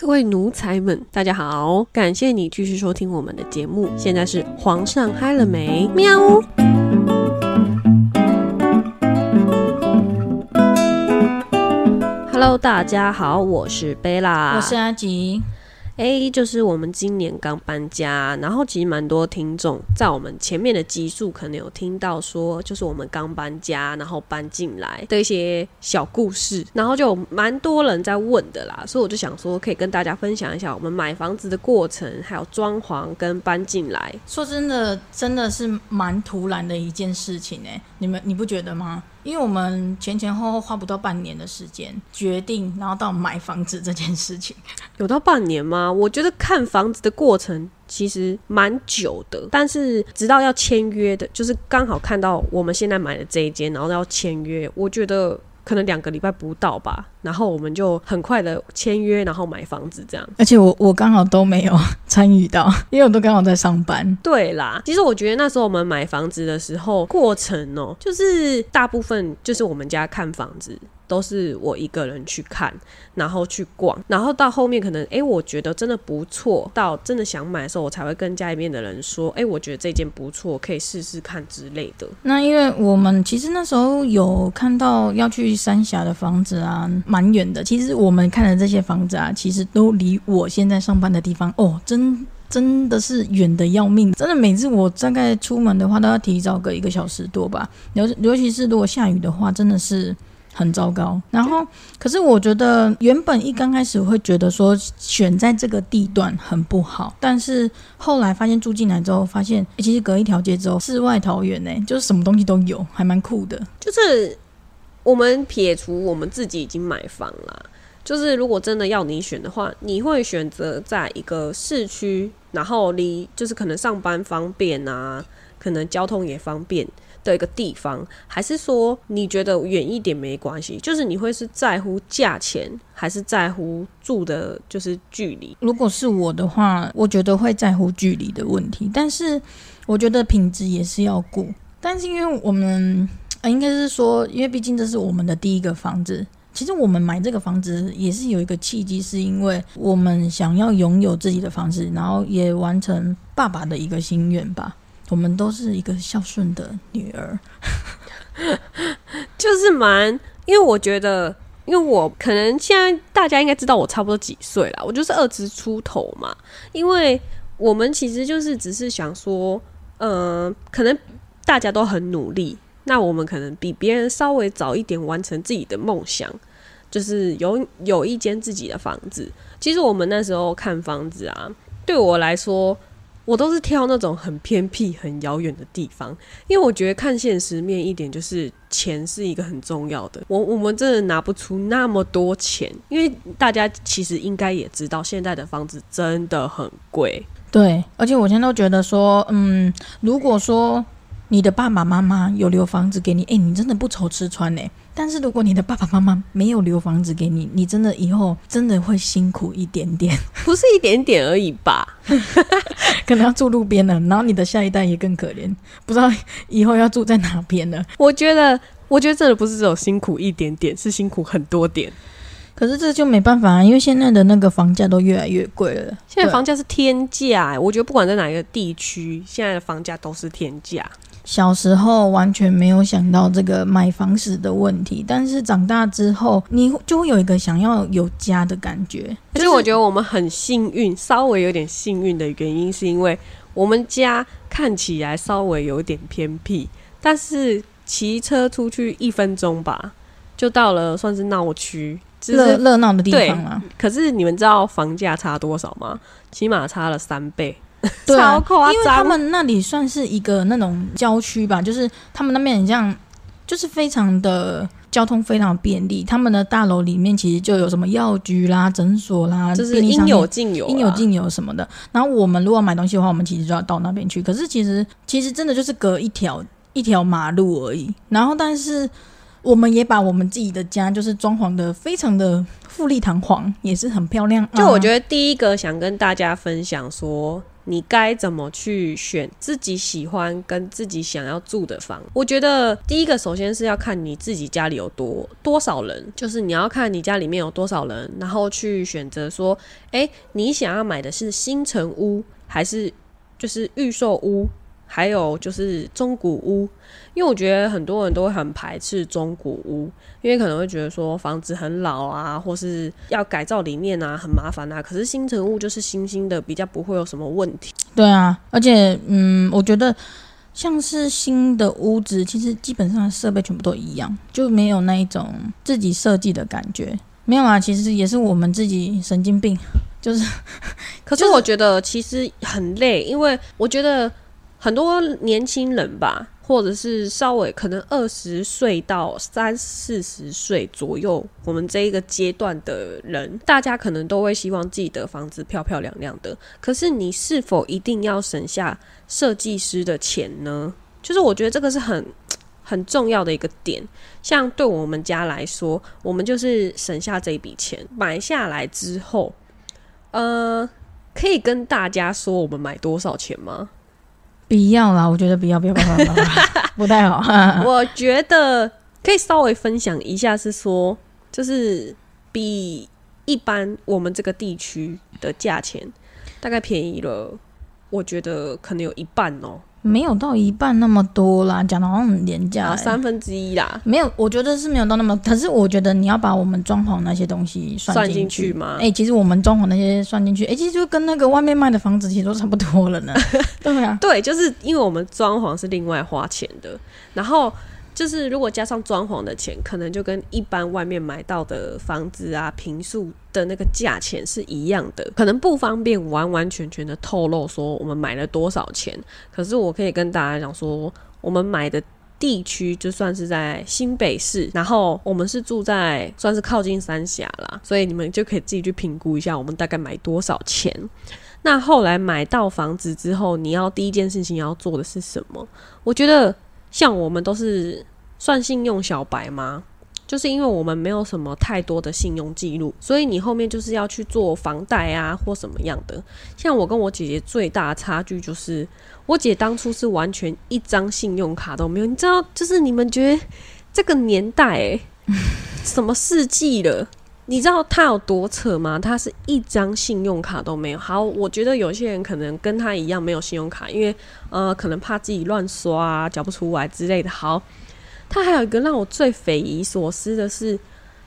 各位奴才们，大家好！感谢你继续收听我们的节目。现在是皇上嗨了没？喵。Hello，大家好，我是贝拉，我是阿吉。A 就是我们今年刚搬家，然后其实蛮多听众在我们前面的集数可能有听到说，就是我们刚搬家，然后搬进来的一些小故事，然后就蛮多人在问的啦，所以我就想说可以跟大家分享一下我们买房子的过程，还有装潢跟搬进来。说真的，真的是蛮突然的一件事情哎，你们你不觉得吗？因为我们前前后后花不到半年的时间决定，然后到买房子这件事情，有到半年吗？我觉得看房子的过程其实蛮久的，但是直到要签约的，就是刚好看到我们现在买的这一间，然后要签约，我觉得。可能两个礼拜不到吧，然后我们就很快的签约，然后买房子这样。而且我我刚好都没有参与到，因为我都刚好在上班。对啦，其实我觉得那时候我们买房子的时候，过程哦，就是大部分就是我们家看房子。都是我一个人去看，然后去逛，然后到后面可能哎，我觉得真的不错，到真的想买的时候，我才会跟家里面的人说，哎，我觉得这件不错，可以试试看之类的。那因为我们其实那时候有看到要去三峡的房子啊，蛮远的。其实我们看的这些房子啊，其实都离我现在上班的地方哦，真真的是远的要命。真的每次我大概出门的话，都要提早个一个小时多吧。尤尤其是如果下雨的话，真的是。很糟糕，然后可是我觉得原本一刚开始会觉得说选在这个地段很不好，但是后来发现住进来之后，发现其实隔一条街之后，世外桃源呢，就是什么东西都有，还蛮酷的。就是我们撇除我们自己已经买房了，就是如果真的要你选的话，你会选择在一个市区，然后离就是可能上班方便啊，可能交通也方便。的一个地方，还是说你觉得远一点没关系？就是你会是在乎价钱，还是在乎住的，就是距离？如果是我的话，我觉得会在乎距离的问题，但是我觉得品质也是要顾。但是因为我们，应该是说，因为毕竟这是我们的第一个房子。其实我们买这个房子也是有一个契机，是因为我们想要拥有自己的房子，然后也完成爸爸的一个心愿吧。我们都是一个孝顺的女儿，就是蛮，因为我觉得，因为我可能现在大家应该知道我差不多几岁了，我就是二十出头嘛。因为我们其实就是只是想说，嗯，可能大家都很努力，那我们可能比别人稍微早一点完成自己的梦想，就是有有一间自己的房子。其实我们那时候看房子啊，对我来说。我都是挑那种很偏僻、很遥远的地方，因为我觉得看现实面一点，就是钱是一个很重要的。我我们真的拿不出那么多钱，因为大家其实应该也知道，现在的房子真的很贵。对，而且我现在都觉得说，嗯，如果说。你的爸爸妈妈有留房子给你，哎，你真的不愁吃穿呢。但是如果你的爸爸妈妈没有留房子给你，你真的以后真的会辛苦一点点，不是一点点而已吧？可能要住路边了，然后你的下一代也更可怜，不知道以后要住在哪边了。我觉得，我觉得这不是只有辛苦一点点，是辛苦很多点。可是这就没办法啊，因为现在的那个房价都越来越贵了。现在房价是天价，我觉得不管在哪一个地区，现在的房价都是天价。小时候完全没有想到这个买房时的问题，但是长大之后，你就会有一个想要有家的感觉。而且我觉得我们很幸运，稍微有点幸运的原因，是因为我们家看起来稍微有点偏僻，但是骑车出去一分钟吧，就到了算是闹区、热热闹的地方了。可是你们知道房价差多少吗？起码差了三倍。超夸张，因为他们那里算是一个那种郊区吧，就是他们那边很像，就是非常的交通非常便利。他们的大楼里面其实就有什么药局啦、诊所啦，就是应有尽有，应有尽有什么的。然后我们如果买东西的话，我们其实就要到那边去。可是其实其实真的就是隔一条一条马路而已。然后但是我们也把我们自己的家就是装潢的非常的富丽堂皇，也是很漂亮。就我觉得第一个想跟大家分享说。你该怎么去选自己喜欢跟自己想要住的房。我觉得第一个首先是要看你自己家里有多多少人，就是你要看你家里面有多少人，然后去选择说，诶，你想要买的是新城屋还是就是预售屋？还有就是中古屋，因为我觉得很多人都会很排斥中古屋，因为可能会觉得说房子很老啊，或是要改造里面啊很麻烦啊。可是新城屋就是新兴的，比较不会有什么问题。对啊，而且嗯，我觉得像是新的屋子，其实基本上设备全部都一样，就没有那一种自己设计的感觉。没有啊，其实也是我们自己神经病，就是。可是我觉得其实很累，因为我觉得。很多年轻人吧，或者是稍微可能二十岁到三四十岁左右，我们这一个阶段的人，大家可能都会希望自己的房子漂漂亮亮的。可是，你是否一定要省下设计师的钱呢？就是我觉得这个是很很重要的一个点。像对我们家来说，我们就是省下这一笔钱买下来之后，呃，可以跟大家说我们买多少钱吗？不要啦，我觉得不要，不要，不要，不要，不太好。我觉得可以稍微分享一下，是说，就是比一般我们这个地区的价钱大概便宜了，我觉得可能有一半哦。没有到一半那么多啦，讲的好像很廉价，三分之一啦。没有，我觉得是没有到那么。可是我觉得你要把我们装潢那些东西算进去吗？哎，其实我们装潢那些算进去，哎，其实就跟那个外面卖的房子其实都差不多了呢。对啊，对，就是因为我们装潢是另外花钱的，然后。就是如果加上装潢的钱，可能就跟一般外面买到的房子啊、平数的那个价钱是一样的，可能不方便完完全全的透露说我们买了多少钱。可是我可以跟大家讲说，我们买的地区就算是在新北市，然后我们是住在算是靠近三峡啦，所以你们就可以自己去评估一下我们大概买多少钱。那后来买到房子之后，你要第一件事情要做的是什么？我觉得。像我们都是算信用小白吗？就是因为我们没有什么太多的信用记录，所以你后面就是要去做房贷啊或什么样的。像我跟我姐姐最大的差距就是，我姐当初是完全一张信用卡都没有。你知道，就是你们觉得这个年代，什么世纪了？你知道他有多扯吗？他是一张信用卡都没有。好，我觉得有些人可能跟他一样没有信用卡，因为呃，可能怕自己乱刷啊，缴不出来之类的。好，他还有一个让我最匪夷所思的是，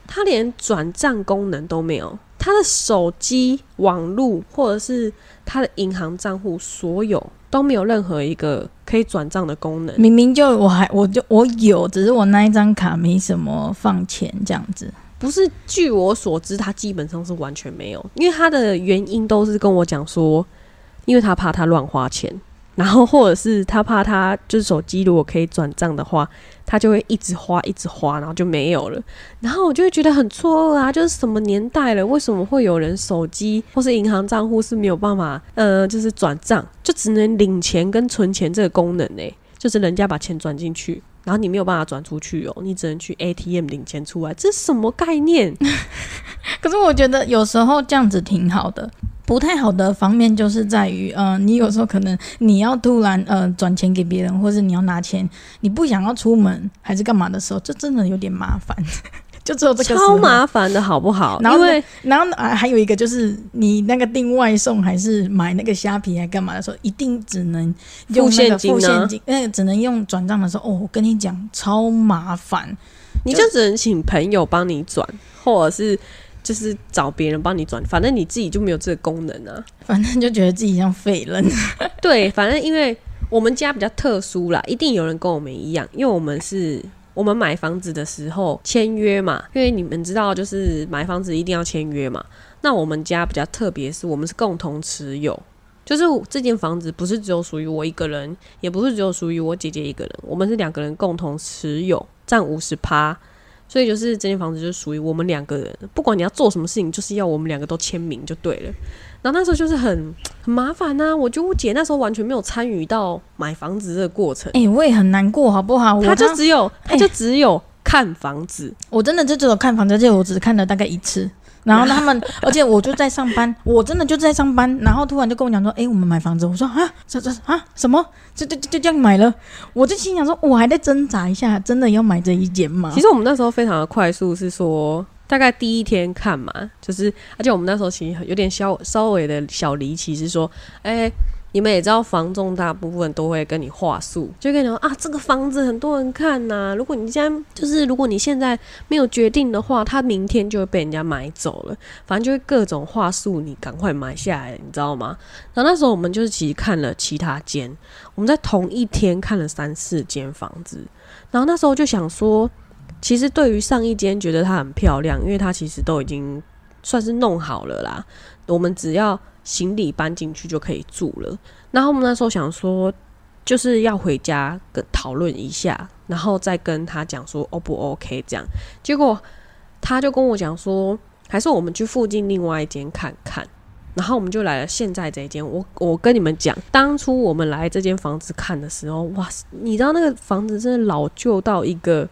他连转账功能都没有。他的手机网络或者是他的银行账户，所有都没有任何一个可以转账的功能。明明就我还我就我有，只是我那一张卡没什么放钱这样子。不是，据我所知，他基本上是完全没有，因为他的原因都是跟我讲说，因为他怕他乱花钱，然后或者是他怕他就是手机如果可以转账的话，他就会一直花一直花，然后就没有了。然后我就会觉得很错愕啊，就是什么年代了，为什么会有人手机或是银行账户是没有办法，呃，就是转账，就只能领钱跟存钱这个功能呢？就是人家把钱转进去。然后你没有办法转出去哦，你只能去 ATM 领钱出来，这什么概念？可是我觉得有时候这样子挺好的，不太好的方面就是在于，嗯，你有时候可能你要突然呃转钱给别人，或者你要拿钱，你不想要出门还是干嘛的时候，这真的有点麻烦。就只有这个超麻烦的好不好？因为然后啊，还有一个就是你那个订外送还是买那个虾皮还干嘛的时候，一定只能用现金，付现金，那个只能用转账的时候。哦，我跟你讲，超麻烦，你就只能请朋友帮你转，或者是就是找别人帮你转，反正你自己就没有这个功能啊。反正就觉得自己像废人。对，反正因为我们家比较特殊啦，一定有人跟我们一样，因为我们是。我们买房子的时候签约嘛，因为你们知道，就是买房子一定要签约嘛。那我们家比较特别，是我们是共同持有，就是这间房子不是只有属于我一个人，也不是只有属于我姐姐一个人，我们是两个人共同持有，占五十趴。所以就是这间房子就属于我们两个人，不管你要做什么事情，就是要我们两个都签名就对了。然后那时候就是很很麻烦呐，我觉得我姐那时候完全没有参与到买房子这个过程。哎，我也很难过，好不好？她就只有她就只有看房子，我真的就只有看房子，而且我只看了大概一次。然后 他们，而且我就在上班，我真的就在上班，然后突然就跟我讲说，哎、我们买房子，我说啊，这这啊什么，就就就就这样买了，我就心想说，我还在挣扎一下，真的要买这一间吗？其实我们那时候非常的快速，是说大概第一天看嘛，就是而且我们那时候其实有点小稍微的小离奇，是说，哎、你们也知道，房仲大部分都会跟你话术，就跟你说啊，这个房子很多人看呐、如果你现在就是如果你现在没有决定的话，他明天就会被人家买走了，反正就会各种话术，你赶快买下来，你知道吗？然后那时候我们就是其实看了其他间，我们在同一天看了三四间房子，然后那时候就想说，其实对于上一间觉得它很漂亮，因为它其实都已经算是弄好了啦，我们只要行李搬进去就可以住了。然后我们那时候想说，就是要回家跟讨论一下，然后再跟他讲说 O 不 OK 这样。结果他就跟我讲说，还是我们去附近另外一间看看。然后我们就来了现在这一间。我我跟你们讲，当初我们来这间房子看的时候，哇，你知道那个房子真的老旧到一个，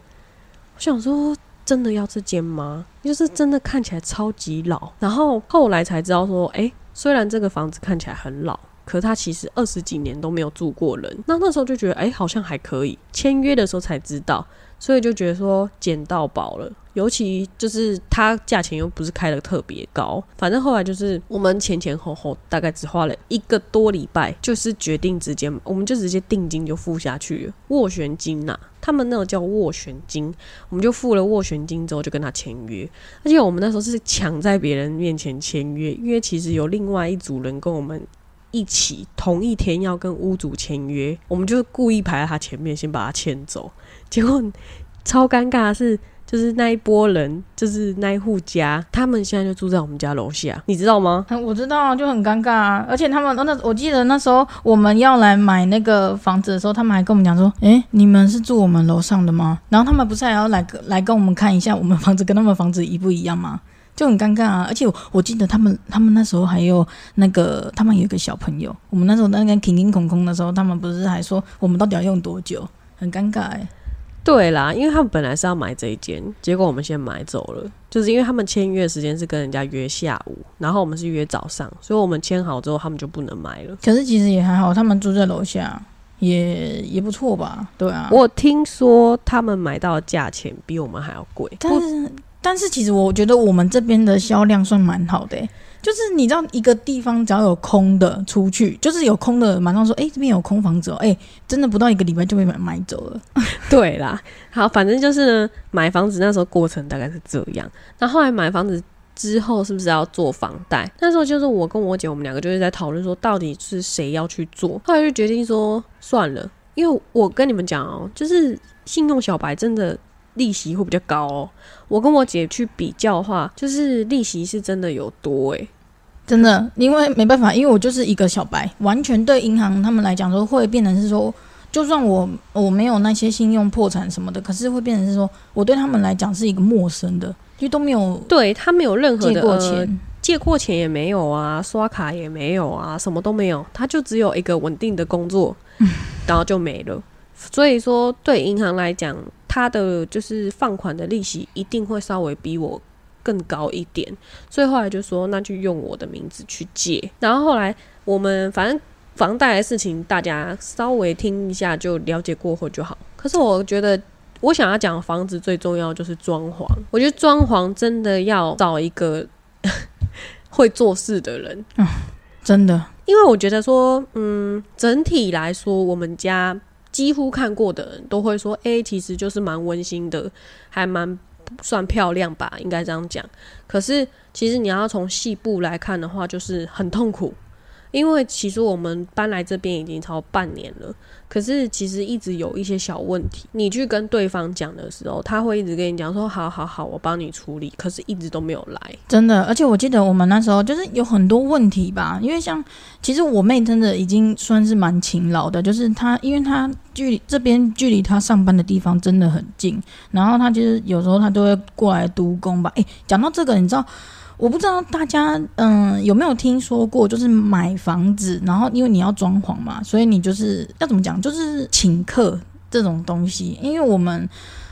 想说。真的要这间吗？就是真的看起来超级老，然后后来才知道说，诶，虽然这个房子看起来很老，可是它其实二十几年都没有住过人。那那时候就觉得，诶，好像还可以。签约的时候才知道，所以就觉得说捡到宝了。尤其就是它价钱又不是开的特别高，反正后来就是我们前前后后大概只花了一个多礼拜，就是决定直接，我们就直接定金就付下去了，斡旋金呐、他们那个叫斡旋金，我们就付了斡旋金之后就跟他签约，而且我们那时候是抢在别人面前签约，因为其实有另外一组人跟我们一起同一天要跟屋主签约，我们就故意排在他前面先把他牵走，结果超尴尬的是。就是那一波人，就是那一户家，他们现在就住在我们家楼下，你知道吗？我知道，就很尴尬啊。而且他们那我记得那时候我们要来买那个房子的时候，他们还跟我们讲说：“诶，你们是住我们楼上的吗？”然后他们不是还要来来跟我们看一下我们房子跟他们房子一不一样吗？就很尴尬啊。而且我我记得他们他们那时候还有那个他们有一个小朋友，我们那时候那个停停空空的时候，他们不是还说我们到底要用多久？很尴尬哎、对啦，因为他们本来是要买这一间，结果我们先买走了，就是因为他们签约的时间是跟人家约下午，然后我们是约早上，所以我们签好之后，他们就不能买了。可是其实也还好，他们住在楼下，也也不错吧？对啊，我听说他们买到的价钱比我们还要贵，但是但是其实我觉得我们这边的销量算蛮好的、就是你知道一个地方只要有空的出去，就是有空的马上说，哎、这边有空房子哦、哎、真的不到一个礼拜就被买买走了。对啦，好，反正就是呢，买房子那时候过程大概是这样。那后来买房子之后，是不是要做房贷？那时候就是我跟我姐，我们两个就是在讨论说，到底是谁要去做。后来就决定说，算了，因为我跟你们讲哦、就是信用小白真的利息会比较高哦。我跟我姐去比较的话，就是利息是真的有多欸诶、真的，因为没办法，因为我就是一个小白，完全对银行他们来讲说会变成是说，就算我我没有那些信用破产什么的，可是会变成是说，我对他们来讲是一个陌生的，因为都没有对他没有任何借过钱。借过钱也没有啊，刷卡也没有啊，什么都没有，他就只有一个稳定的工作，然后就没了。所以说，对银行来讲，它的就是放款的利息一定会稍微比我更高一点。所以后来就说，那就用我的名字去借。然后后来我们反正房贷的事情，大家稍微听一下就了解过后就好。可是我觉得。我想要讲房子最重要就是装潢，我觉得装潢真的要找一个 会做事的人，真的，因为我觉得说，嗯，整体来说，我们家几乎看过的人都会说，诶，其实就是蛮温馨的，还蛮算漂亮吧，应该这样讲。可是其实你要从细部来看的话，就是很痛苦。因为其实我们搬来这边已经超半年了，可是其实一直有一些小问题。你去跟对方讲的时候，他会一直跟你讲说：“好好好，我帮你处理。”可是一直都没有来。真的，而且我记得我们那时候就是有很多问题吧，因为像其实我妹真的已经算是蛮勤劳的，就是她因为她距离这边距离她上班的地方真的很近，然后她就是有时候她都会过来督工吧。诶，讲到这个，你知道？我不知道大家嗯有没有听说过，就是买房子，然后因为你要装潢嘛，所以你就是要怎么讲，就是请客这种东西。因为我们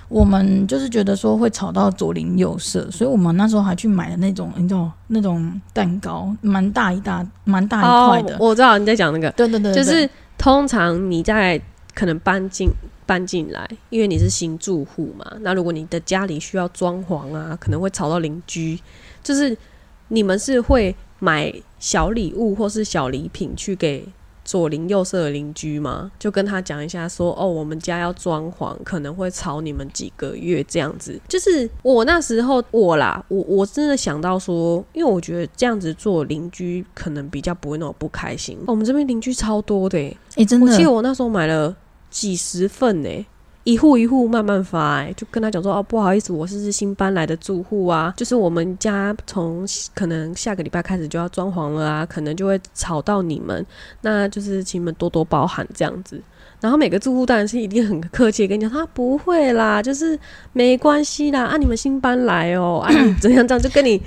我们就是觉得说会吵到左邻右舍，所以我们那时候还去买了那种你知道那种蛋糕，蛮大一大蛮大一块的。我知道你在讲那个，对对对，就是通常你在可能搬进搬进来，因为你是新住户嘛，那如果你的家里需要装潢啊，可能会吵到邻居，就是你们是会买小礼物或是小礼品去给。左邻右舍的邻居吗？就跟他讲一下，说哦，我们家要装潢，可能会吵你们几个月这样子。就是我那时候我啦，我我真的想到说，因为我觉得这样子做邻居可能比较不会那么不开心。我们这边邻居超多的，哎，真的，我记得我那时候买了几十份呢。一户一户慢慢发，就跟他讲说哦，不好意思，我是新搬来的住户啊，就是我们家从可能下个礼拜开始就要装潢了啊，可能就会吵到你们，那就是请你们多多包涵这样子。然后每个住户当然是一定很客气跟你讲，他不会啦，就是没关系啦，啊，你们新搬来哦，啊，怎样这样就跟你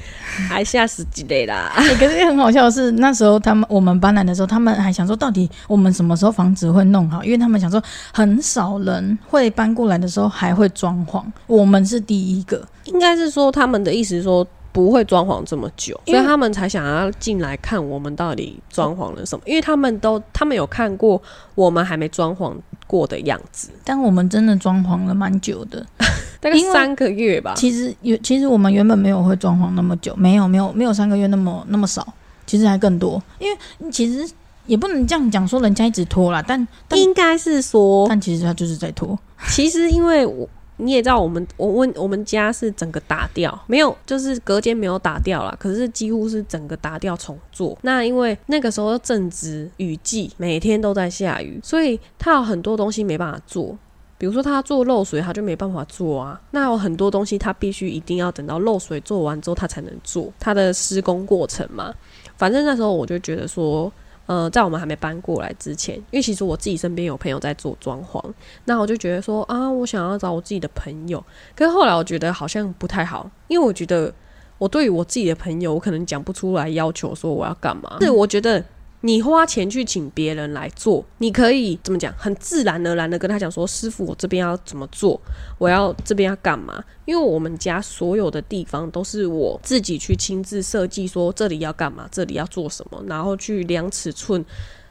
还吓死几类啦。可是很好笑的是，那时候他们我们搬来的时候，他们还想说，到底我们什么时候房子会弄好？因为他们想说，很少人会搬过来的时候还会装潢，我们是第一个。应该是说他们的意思说。不会装潢这么久，所以他们才想要进来看我们到底装潢了什么。因为他们都他们有看过我们还没装潢过的样子，但我们真的装潢了蛮久的，大概三个月吧。其实有，其实我们原本没有会装潢那么久，没有没有没有三个月那么那么少，其实还更多。因为其实也不能这样讲，说人家一直拖啦，但应该是说，但其实他就是在拖。其实因为我。你也知道，我们我问我们家是整个打掉，没有就是隔间没有打掉了，可是几乎是整个打掉重做。那因为那个时候正值雨季，每天都在下雨，所以他有很多东西没办法做。比如说他做漏水，他就没办法做啊。那有很多东西他必须一定要等到漏水做完之后，他才能做他的施工过程嘛。反正那时候我就觉得说。呃，在我们还没搬过来之前，因为其实我自己身边有朋友在做装潢，那我就觉得说啊，我想要找我自己的朋友。可是后来我觉得好像不太好，因为我觉得我对于我自己的朋友，我可能讲不出来要求说我要干嘛。是我觉得。你花钱去请别人来做，你可以怎么讲？很自然而然的跟他讲说：“师傅，我这边要怎么做？我要这边要干嘛？”因为我们家所有的地方都是我自己去亲自设计，说这里要干嘛，这里要做什么，然后去量尺寸，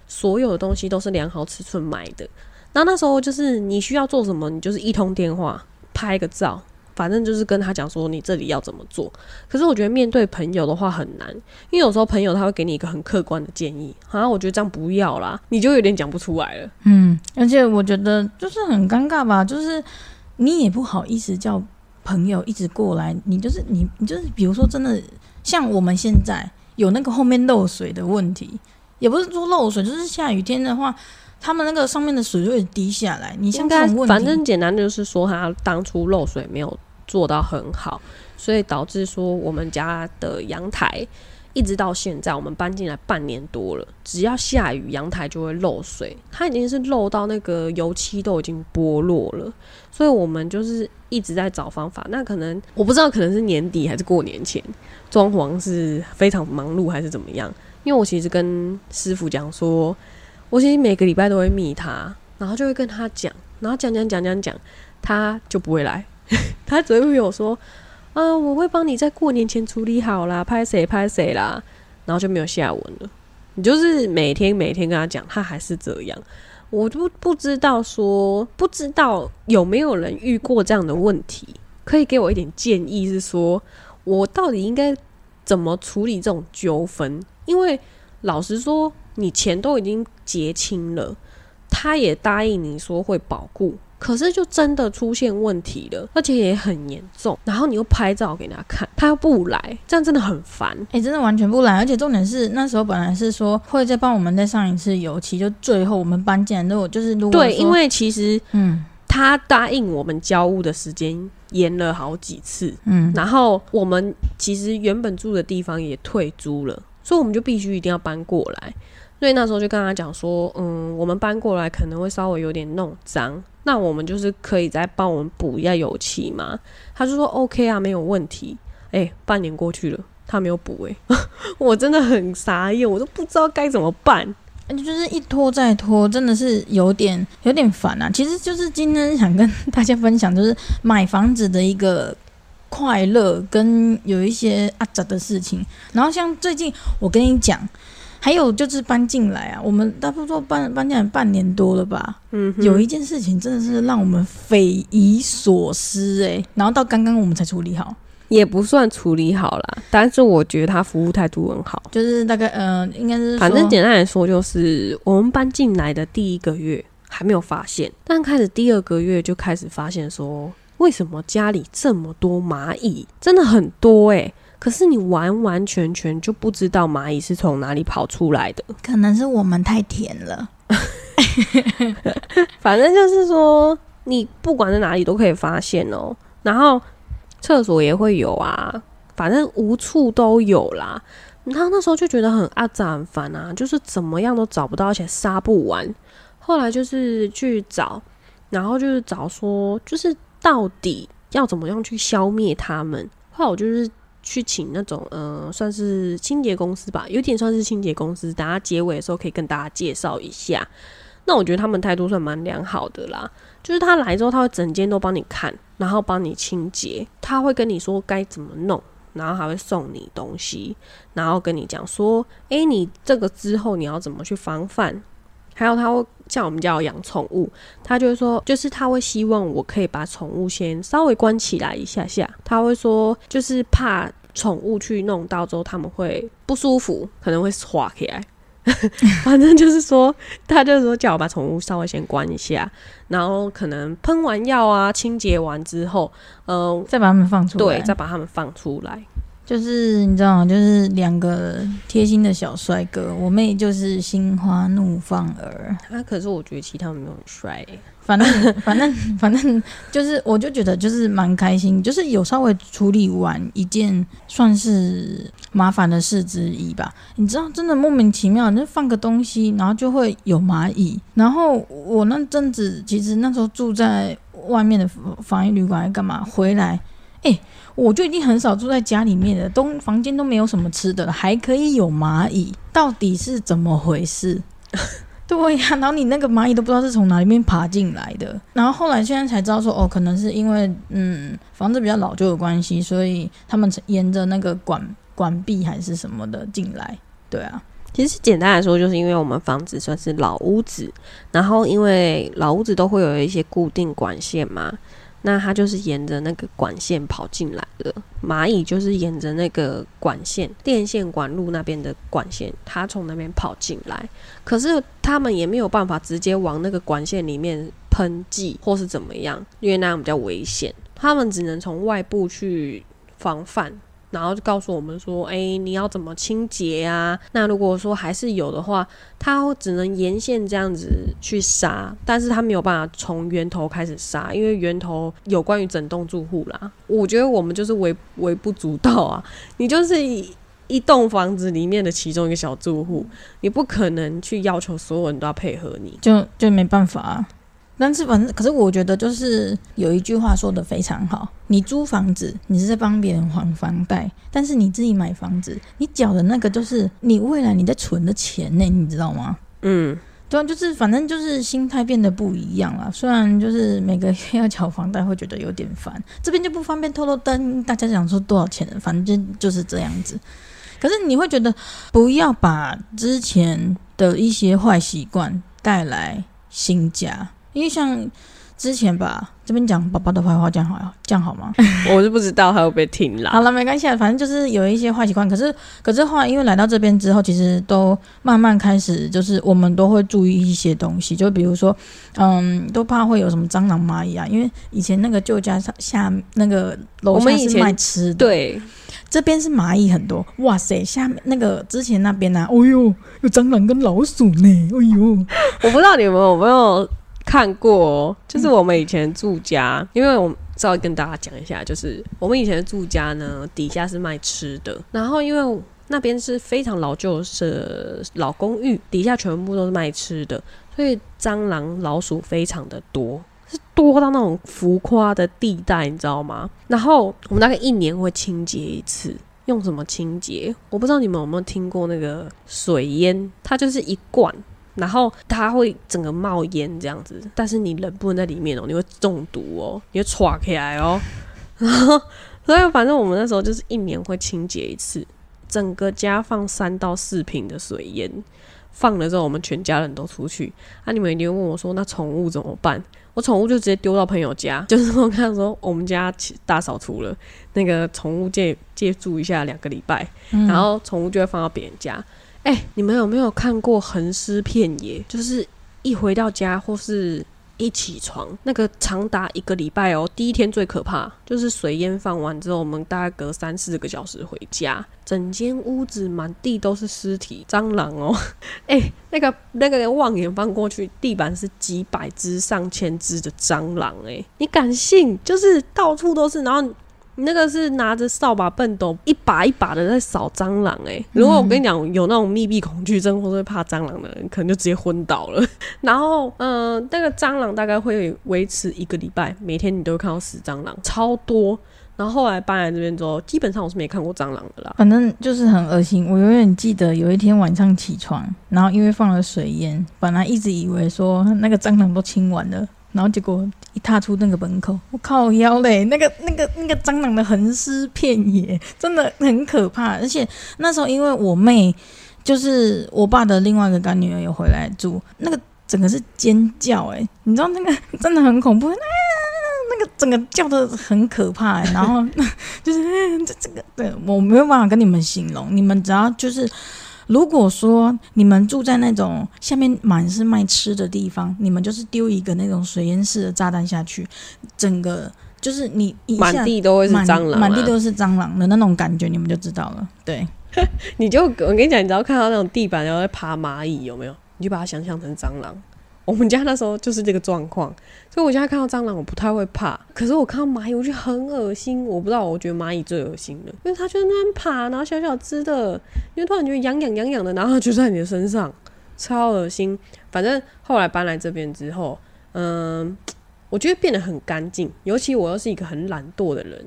所有的东西都是量好尺寸买的。那那时候就是你需要做什么，你就是一通电话，拍个照。反正就是跟他讲说你这里要怎么做，可是我觉得面对朋友的话很难，因为有时候朋友他会给你一个很客观的建议，好像我觉得这样不要啦，你就有点讲不出来了。嗯，而且我觉得就是很尴尬吧，就是你也不好意思叫朋友一直过来，你就是你你就是比如说真的像我们现在有那个后面漏水的问题，也不是说漏水，就是下雨天的话。他们那个上面的水就会滴下来，你应该反正简单就是说，他当初漏水没有做到很好，所以导致说我们家的阳台一直到现在，我们搬进来半年多了，只要下雨阳台就会漏水，它已经是漏到那个油漆都已经剥落了，所以我们就是一直在找方法。那可能我不知道，可能是年底还是过年前，装潢是非常忙碌还是怎么样？因为我其实跟师傅讲说。我其实每个礼拜都会密他，然后就会跟他讲，然后讲讲讲讲讲，他就不会来，他只会有说，啊，我会帮你在过年前处理好啦，拍谁拍谁啦，然后就没有下文了。你就是每天每天跟他讲，他还是这样，我都不知道说，不知道有没有人遇过这样的问题，可以给我一点建议，是说我到底应该怎么处理这种纠纷？因为老实说。你钱都已经结清了，他也答应你说会保固，可是就真的出现问题了，而且也很严重。然后你又拍照给他看，他又不来，这样真的很烦。哎，真的完全不来，而且重点是那时候本来是说会再帮我们再上一次油漆，就最后我们搬进来之后就是如果对，因为其实嗯，他答应我们交屋的时间延了好几次，嗯，然后我们其实原本住的地方也退租了，所以我们就必须一定要搬过来。所以那时候就跟他讲说，嗯，我们搬过来可能会稍微有点弄脏，那我们就是可以再帮我们补一下油漆嘛。他就说 OK 啊，没有问题。哎，半年过去了，他没有补，哎，我真的很傻眼，我都不知道该怎么办。就是一拖再拖，真的是有点有点烦啊。其实就是今天想跟大家分享，就是买房子的一个快乐跟有一些阿杂的事情。然后像最近我跟你讲，还有就是搬进来啊，我们差不多搬搬进来半年多了吧。嗯，有一件事情真的是让我们匪夷所思诶、然后到刚刚我们才处理好，也不算处理好啦，但是我觉得他服务态度很好。就是大概呃，应该是反正简单来说，就是我们搬进来的第一个月还没有发现，但开始第二个月就开始发现说，为什么家里这么多蚂蚁，真的很多诶、可是你完完全全就不知道蚂蚁是从哪里跑出来的。可能是我们太甜了。反正就是说，你不管在哪里都可以发现哦。然后厕所也会有啊，反正无处都有啦。然后那时候就觉得很阿杂很烦啊，就是怎么样都找不到，而且杀不完。后来就是去找，然后就是找说，就是到底要怎么样去消灭它们。后来我就是去请那种呃，算是清洁公司吧，有点算是清洁公司。等下结尾的时候可以跟大家介绍一下。那我觉得他们态度算蛮良好的啦，就是他来之后，他会整间都帮你看，然后帮你清洁，他会跟你说该怎么弄，然后还会送你东西，然后跟你讲说，诶，你这个之后你要怎么去防范。还有他会像我们家有养宠物，他就会说，就是他会希望我可以把宠物先稍微关起来一下下，他会说，就是怕宠物去弄到之后他们会不舒服，可能会滑起来。反正就是说，他就是说叫我把宠物稍微先关一下，然后可能喷完药啊，清洁完之后，嗯、再把它们放出来。对，再把它们放出来。就是你知道吗？就是两个贴心的小帅哥，我妹就是心花怒放儿。啊，可是我觉得其他没有很帅、欸，反正 反正反正就是，我就觉得就是蛮开心，就是有稍微处理完一件算是麻烦的事之一吧。你知道，真的莫名其妙，你就放个东西，然后就会有蚂蚁。然后我那阵子其实那时候住在外面的防疫旅馆，还干嘛？回来，哎、我就已经很少住在家里面了，都房间都没有什么吃的了，还可以有蚂蚁，到底是怎么回事？对呀、然后你那个蚂蚁都不知道是从哪里面爬进来的，然后后来现在才知道说，哦，可能是因为嗯房子比较老旧的关系，所以他们沿着那个管 管壁还是什么的进来。对啊，其实简单来说，就是因为我们房子算是老屋子，然后因为老屋子都会有一些固定管线嘛，那它就是沿着那个管线跑进来的。蚂蚁就是沿着那个管线、电线管路那边的管线，它从那边跑进来。可是它们也没有办法直接往那个管线里面喷剂或是怎么样，因为那样比较危险。它们只能从外部去防范。然后就告诉我们说，哎，你要怎么清洁啊？那如果说还是有的话，它只能沿线这样子去杀，但是它没有办法从源头开始杀，因为源头有关于整栋住户啦。我觉得我们就是微微不足道啊，你就是一一栋房子里面的其中一个小住户，你不可能去要求所有人都要配合你。就就没办法、啊。但是反正，可是我觉得就是有一句话说的非常好，你租房子，你是在帮别人还房贷，但是你自己买房子，你缴的那个就是你未来你在存的钱呢，你知道吗？嗯，对啊，就是反正就是心态变得不一样了。虽然就是每个月要缴房贷，会觉得有点烦，这边就不方便透露跟大家想说多少钱了，反正就就是这样子。可是你会觉得不要把之前的一些坏习惯带来新家，因为像之前吧，这边讲宝宝的坏话，这样好这样好吗？我是不知道还会不会听啦。好了，没关系啊，反正就是有一些坏习惯。可是，可是后来因为来到这边之后，其实都慢慢开始，就是我们都会注意一些东西，就比如说，嗯，都怕会有什么蟑螂、蚂蚁啊。因为以前那个旧家上下那个楼下是卖吃的，，对，这边是蚂蚁很多。哇塞，下面那个之前那边呢、啊，哦呦，有蟑螂跟老鼠呢，哎呦，我不知道你们有没有看过哦，就是我们以前住家，因为我们稍微跟大家讲一下，就是我们以前的住家呢，底下是卖吃的，然后因为那边是非常老旧的老公寓，底下全部都是卖吃的，所以蟑螂、老鼠非常的多。是多到那种浮夸的地带，你知道吗？然后我们大概一年会清洁一次，用什么清洁？我不知道你们有没有听过那个水烟，它就是一罐，然后它会整个冒烟这样子，但是你人不能在里面哦，你会中毒哦，你会喘起来哦。然后，所以反正我们那时候就是一年会清洁一次，整个家放三到四瓶的水烟，放了之后我们全家人都出去。啊，你们一定问我说，那宠物怎么办？我宠物就直接丢到朋友家，就是我看说我们家大扫除了，那个宠物借借住一下两个礼拜，然后宠物就会放到别人家。哎，你们有没有看过横尸片野？就是一回到家或是一起床，那个长达一个礼拜哦。第一天最可怕，就是水烟放完之后，我们大概隔三四个小时回家，整间屋子满地都是尸体，蟑螂哦。哎，那个那个望远放过去，地板是几百只、上千只的蟑螂，哎，你敢信？就是到处都是，然后。你那个是拿着扫把笨斗一把一把的在扫蟑螂哎！如果我跟你讲有那种密闭恐惧症或者怕蟑螂的人，可能就直接昏倒了。然后，嗯，那个蟑螂大概会维持一个礼拜，每天你都会看到死蟑螂，超多。然后后来搬来这边之后，基本上我是没看过蟑螂的啦。反正就是很恶心。我永远记得有一天晚上起床，然后因为放了水烟，本来一直以为说那个蟑螂都清完了。然后结果一踏出那个门口，我靠腰嘞！那个、那个、那个蟑螂的横尸遍野，真的很可怕。而且那时候因为我妹就是我爸的另外一个干女儿有回来住，那个整个是尖叫哎，你知道那个 真的很恐怖，那个整个叫的很可怕。然后 就是这这个，对我没有办法跟你们形容，你们只要就是。如果说你们住在那种下面满是卖吃的地方，你们就是丢一个那种水烟式的炸弹下去，整个就是你满地都会是蟑螂，满地都是蟑螂的那种感觉，你们就知道了。对，你就我跟你讲，你只要看到那种地板然后在爬蚂蚁，有没有？你就把它想象成蟑螂。我们家那时候就是这个状况，所以我现在看到蟑螂我不太会怕，可是我看到蚂蚁我觉得很恶心。我不知道，我觉得蚂蚁最恶心了，因为它就在那边爬，然后小小只的，因为突然觉得痒痒痒痒的，然后就在你的身上，超恶心。反正后来搬来这边之后，嗯，我觉得变得很干净，尤其我又是一个很懒惰的人。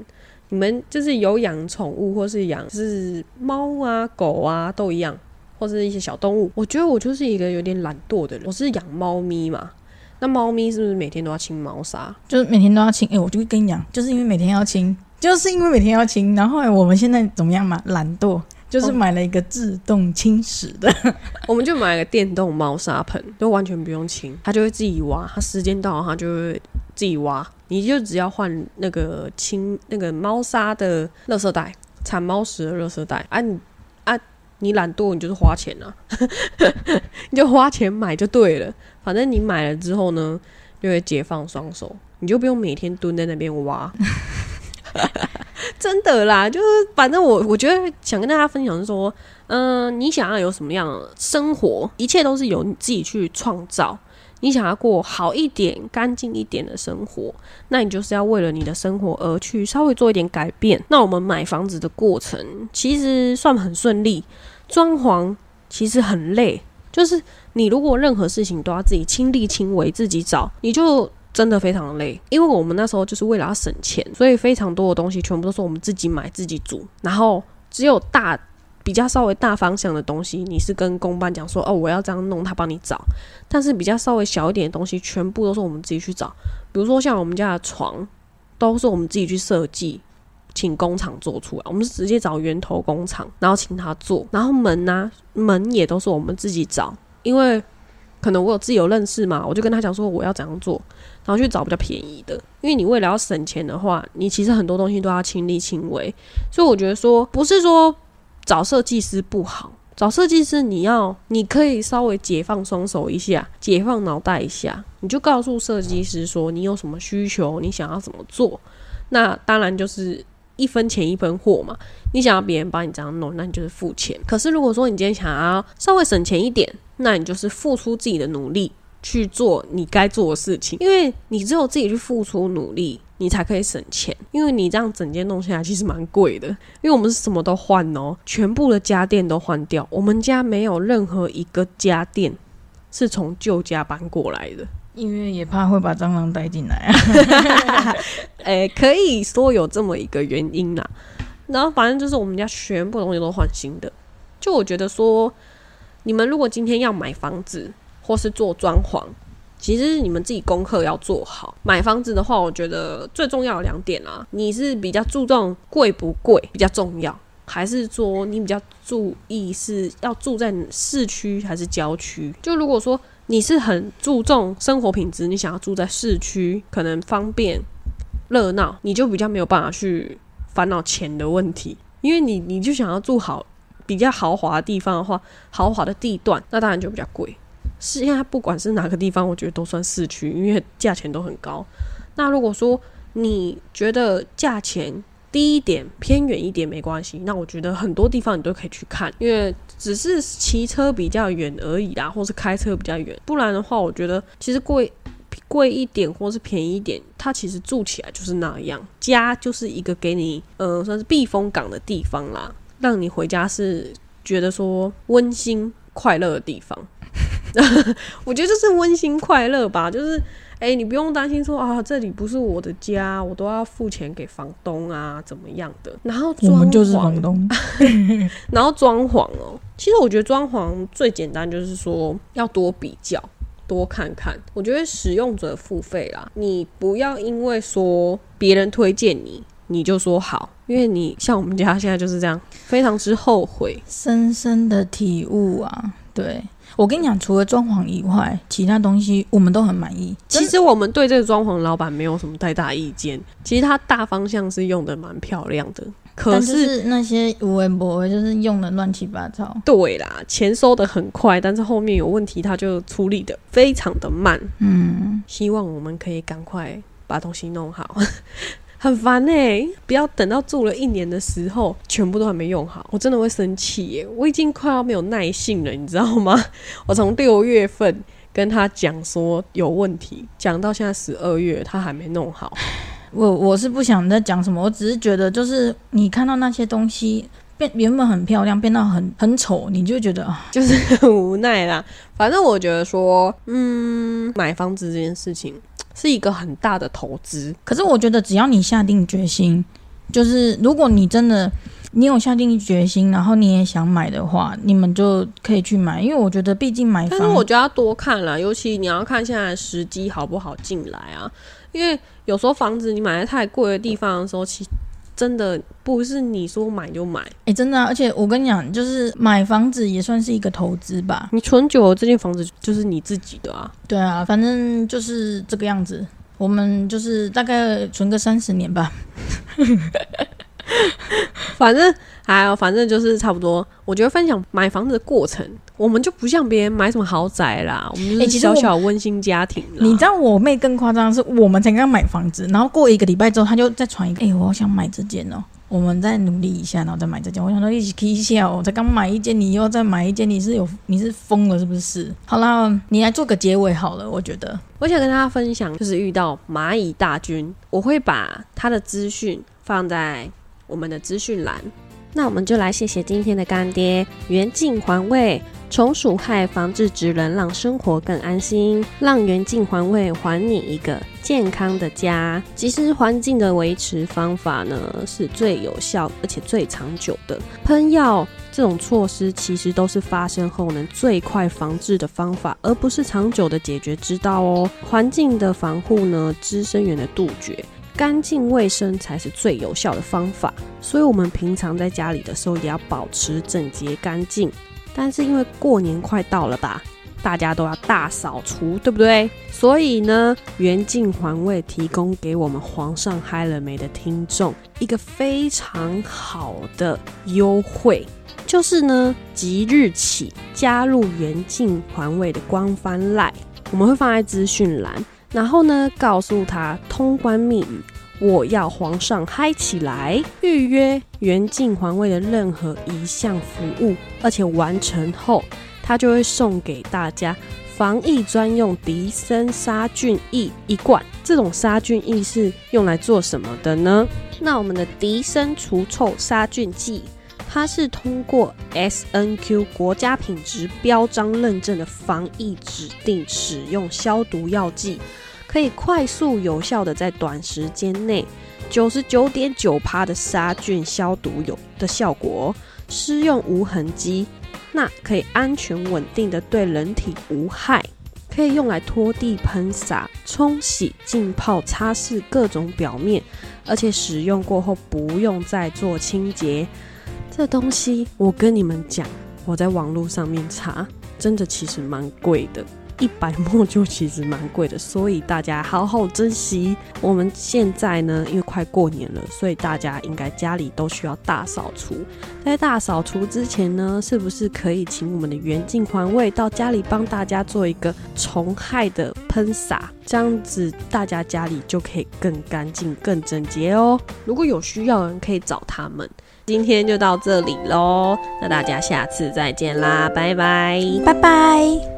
你们就是有养宠物或是养是猫啊狗啊都一样。或是一些小动物，我觉得我就是一个有点懒惰的人。我是养猫咪嘛，那猫咪是不是每天都要清猫砂？就是每天都要清。哎，我就跟你讲，就是因为每天要清，就是因为每天要清。然后我们现在怎么样嘛？懒惰，就是买了一个自动清屎的，我们就买了个电动猫砂盆，就完全不用清，它就会自己挖。它时间到了，它就会自己挖。你就只要换那个清那个猫砂的垃圾袋，铲猫屎的垃圾袋啊，你啊。你懒惰，你就是花钱啊，你就花钱买就对了。反正你买了之后呢，就会解放双手，你就不用每天蹲在那边挖。真的啦，就是反正我我觉得想跟大家分享说，嗯，你想要有什么样的生活，一切都是由你自己去创造。你想要过好一点、干净一点的生活，那你就是要为了你的生活而去稍微做一点改变。那我们买房子的过程其实算很顺利，装潢其实很累，就是你如果任何事情都要自己亲力亲为、自己找，你就真的非常累。因为我们那时候就是为了要省钱，所以非常多的东西全部都是我们自己买、自己煮，然后只有大。比较稍微大方向的东西，你是跟公班讲说哦，我要这样弄，他帮你找。但是比较稍微小一点的东西，全部都是我们自己去找。比如说像我们家的床，都是我们自己去设计，请工厂做出来。我们是直接找源头工厂，然后请他做。然后门呢，门也都是我们自己找，因为可能我有自己有认识嘛，我就跟他讲说我要怎样做，然后去找比较便宜的。因为你为了要省钱的话，你其实很多东西都要亲力亲为。所以我觉得说，不是说。找设计师不好，找设计师你要，你可以稍微解放双手一下，解放脑袋一下，你就告诉设计师说你有什么需求，你想要怎么做。那当然就是一分钱一分货嘛。你想要别人帮你这样弄，那你就是付钱。可是如果说你今天想要稍微省钱一点，那你就是付出自己的努力去做你该做的事情，因为你只有自己去付出努力。你才可以省钱，因为你这样整间弄下来其实蛮贵的。因为我们是什么都换哦，全部的家电都换掉。我们家没有任何一个家电是从旧家搬过来的，因为也怕会把蟑螂带进来啊。哎，可以说有这么一个原因啦。然后反正就是我们家全部东西都换新的。就我觉得说，你们如果今天要买房子，或是做装潢，其实是你们自己功课要做好。买房子的话，我觉得最重要的两点啊，你是比较注重贵不贵比较重要，还是说你比较注意是要住在市区还是郊区？就如果说你是很注重生活品质，你想要住在市区，可能方便热闹，你就比较没有办法去烦恼钱的问题，因为你你就想要住好比较豪华的地方的话，豪华的地段，那当然就比较贵。是因为它不管是哪个地方，我觉得都算市区，因为价钱都很高。那如果说你觉得价钱低一点、偏远一点没关系，那我觉得很多地方你都可以去看，因为只是骑车比较远而已啦，或是开车比较远。不然的话，我觉得其实贵贵一点或是便宜一点，它其实住起来就是那样。家就是一个给你呃算是避风港的地方啦，让你回家是觉得说温馨快乐的地方。我觉得就是温馨快乐吧，就是哎，你不用担心说啊，这里不是我的家，我都要付钱给房东啊，怎么样的？然后我们就是房东，然后装潢哦，其实我觉得装潢最简单就是说要多比较，多看看。我觉得使用者付费啦，你不要因为说别人推荐你，你就说好，因为你像我们家现在就是这样，非常之后悔，深深的体悟啊，对。我跟你讲，除了装潢以外，其他东西我们都很满意。其实我们对这个装潢老板没有什么太大意见。其实他大方向是用的蛮漂亮的，可是那些无微博就是用的乱七八糟。对啦，钱收的很快，但是后面有问题，他就处理的非常的慢。嗯，希望我们可以赶快把东西弄好。很烦哎！不要等到住了一年的时候，全部都还没用好，我真的会生气耶！我已经快要没有耐性了，你知道吗？我从六月份跟他讲说有问题，讲到现在十二月，他还没弄好。我我是不想再讲什么，我只是觉得就是你看到那些东西变原本很漂亮，变到很很丑，你就觉得啊，就是很无奈啦。反正我觉得说，嗯，买房子这件事情。是一个很大的投资，可是我觉得只要你下定决心，就是如果你真的你有下定决心，然后你也想买的话，你们就可以去买。因为我觉得毕竟买房，但是我觉得要多看了，尤其你要看现在时机好不好进来啊。因为有时候房子你买在太贵的地方的时候，其真的不是你说买就买，哎，真的，而且我跟你讲，就是买房子也算是一个投资吧。你存久了，这间房子就是你自己的啊。对啊，反正就是这个样子。我们就是大概存个三十年吧。反正还有，反正就是差不多。我觉得分享买房子的过程，我们就不像别人买什么豪宅啦，我们就是小小温馨家庭。你知道我妹更夸张，是我们才刚买房子，然后过一个礼拜之后，她就再传一个，哎，我好想买这间哦，我们再努力一下，然后再买这间。我想说一起 K 一下，我才刚买一间，你又再买一间，你是有你是疯了是不是？好啦，你来做个结尾好了，我觉得我想跟大家分享，就是遇到蚂蚁大军，我会把他的资讯放在。我们的资讯栏，那我们就来谢谢今天的干爹元净环卫，虫鼠害防治职能，让生活更安心，让元净环卫还你一个健康的家。其实环境的维持方法呢，是最有效而且最长久的。喷药这种措施，其实都是发生后能最快防治的方法，而不是长久的解决之道哦。环境的防护呢，滋生源的杜绝。干净卫生才是最有效的方法，所以我们平常在家里的时候也要保持整洁干净。但是因为过年快到了吧，大家都要大扫除，对不对？所以呢，元净环卫提供给我们皇上嗨了没的听众一个非常好的优惠，就是呢，即日起加入元净环卫的官方赖，我们会放在资讯栏。然后呢，告诉他通关密语，我要皇上嗨起来，预约元净环卫的任何一项服务，而且完成后，他就会送给大家防疫专用迪森杀菌液一罐。这种杀菌液是用来做什么的呢？那我们的迪森除臭杀菌剂。它是通过 S N Q 国家品质标章认证的防疫指定使用消毒药剂，可以快速有效的在短时间内九十九点九趴的杀菌消毒有的效果，施用无痕迹，那可以安全稳定的对人体无害。可以用来拖地、喷洒、冲洗、浸泡、擦拭各种表面，而且使用过后不用再做清洁。这东西我跟你们讲，我在网络上面查，真的其实蛮贵的。一百墨就其实蛮贵的，所以大家好好珍惜。我们现在呢，因为快过年了，所以大家应该家里都需要大扫除。在大扫除之前呢，是不是可以请我们的元镜环卫到家里帮大家做一个虫害的喷洒？这样子大家家里就可以更干净、更整洁哦。如果有需要的人，可以找他们。今天就到这里喽，那大家下次再见啦，拜拜，拜拜。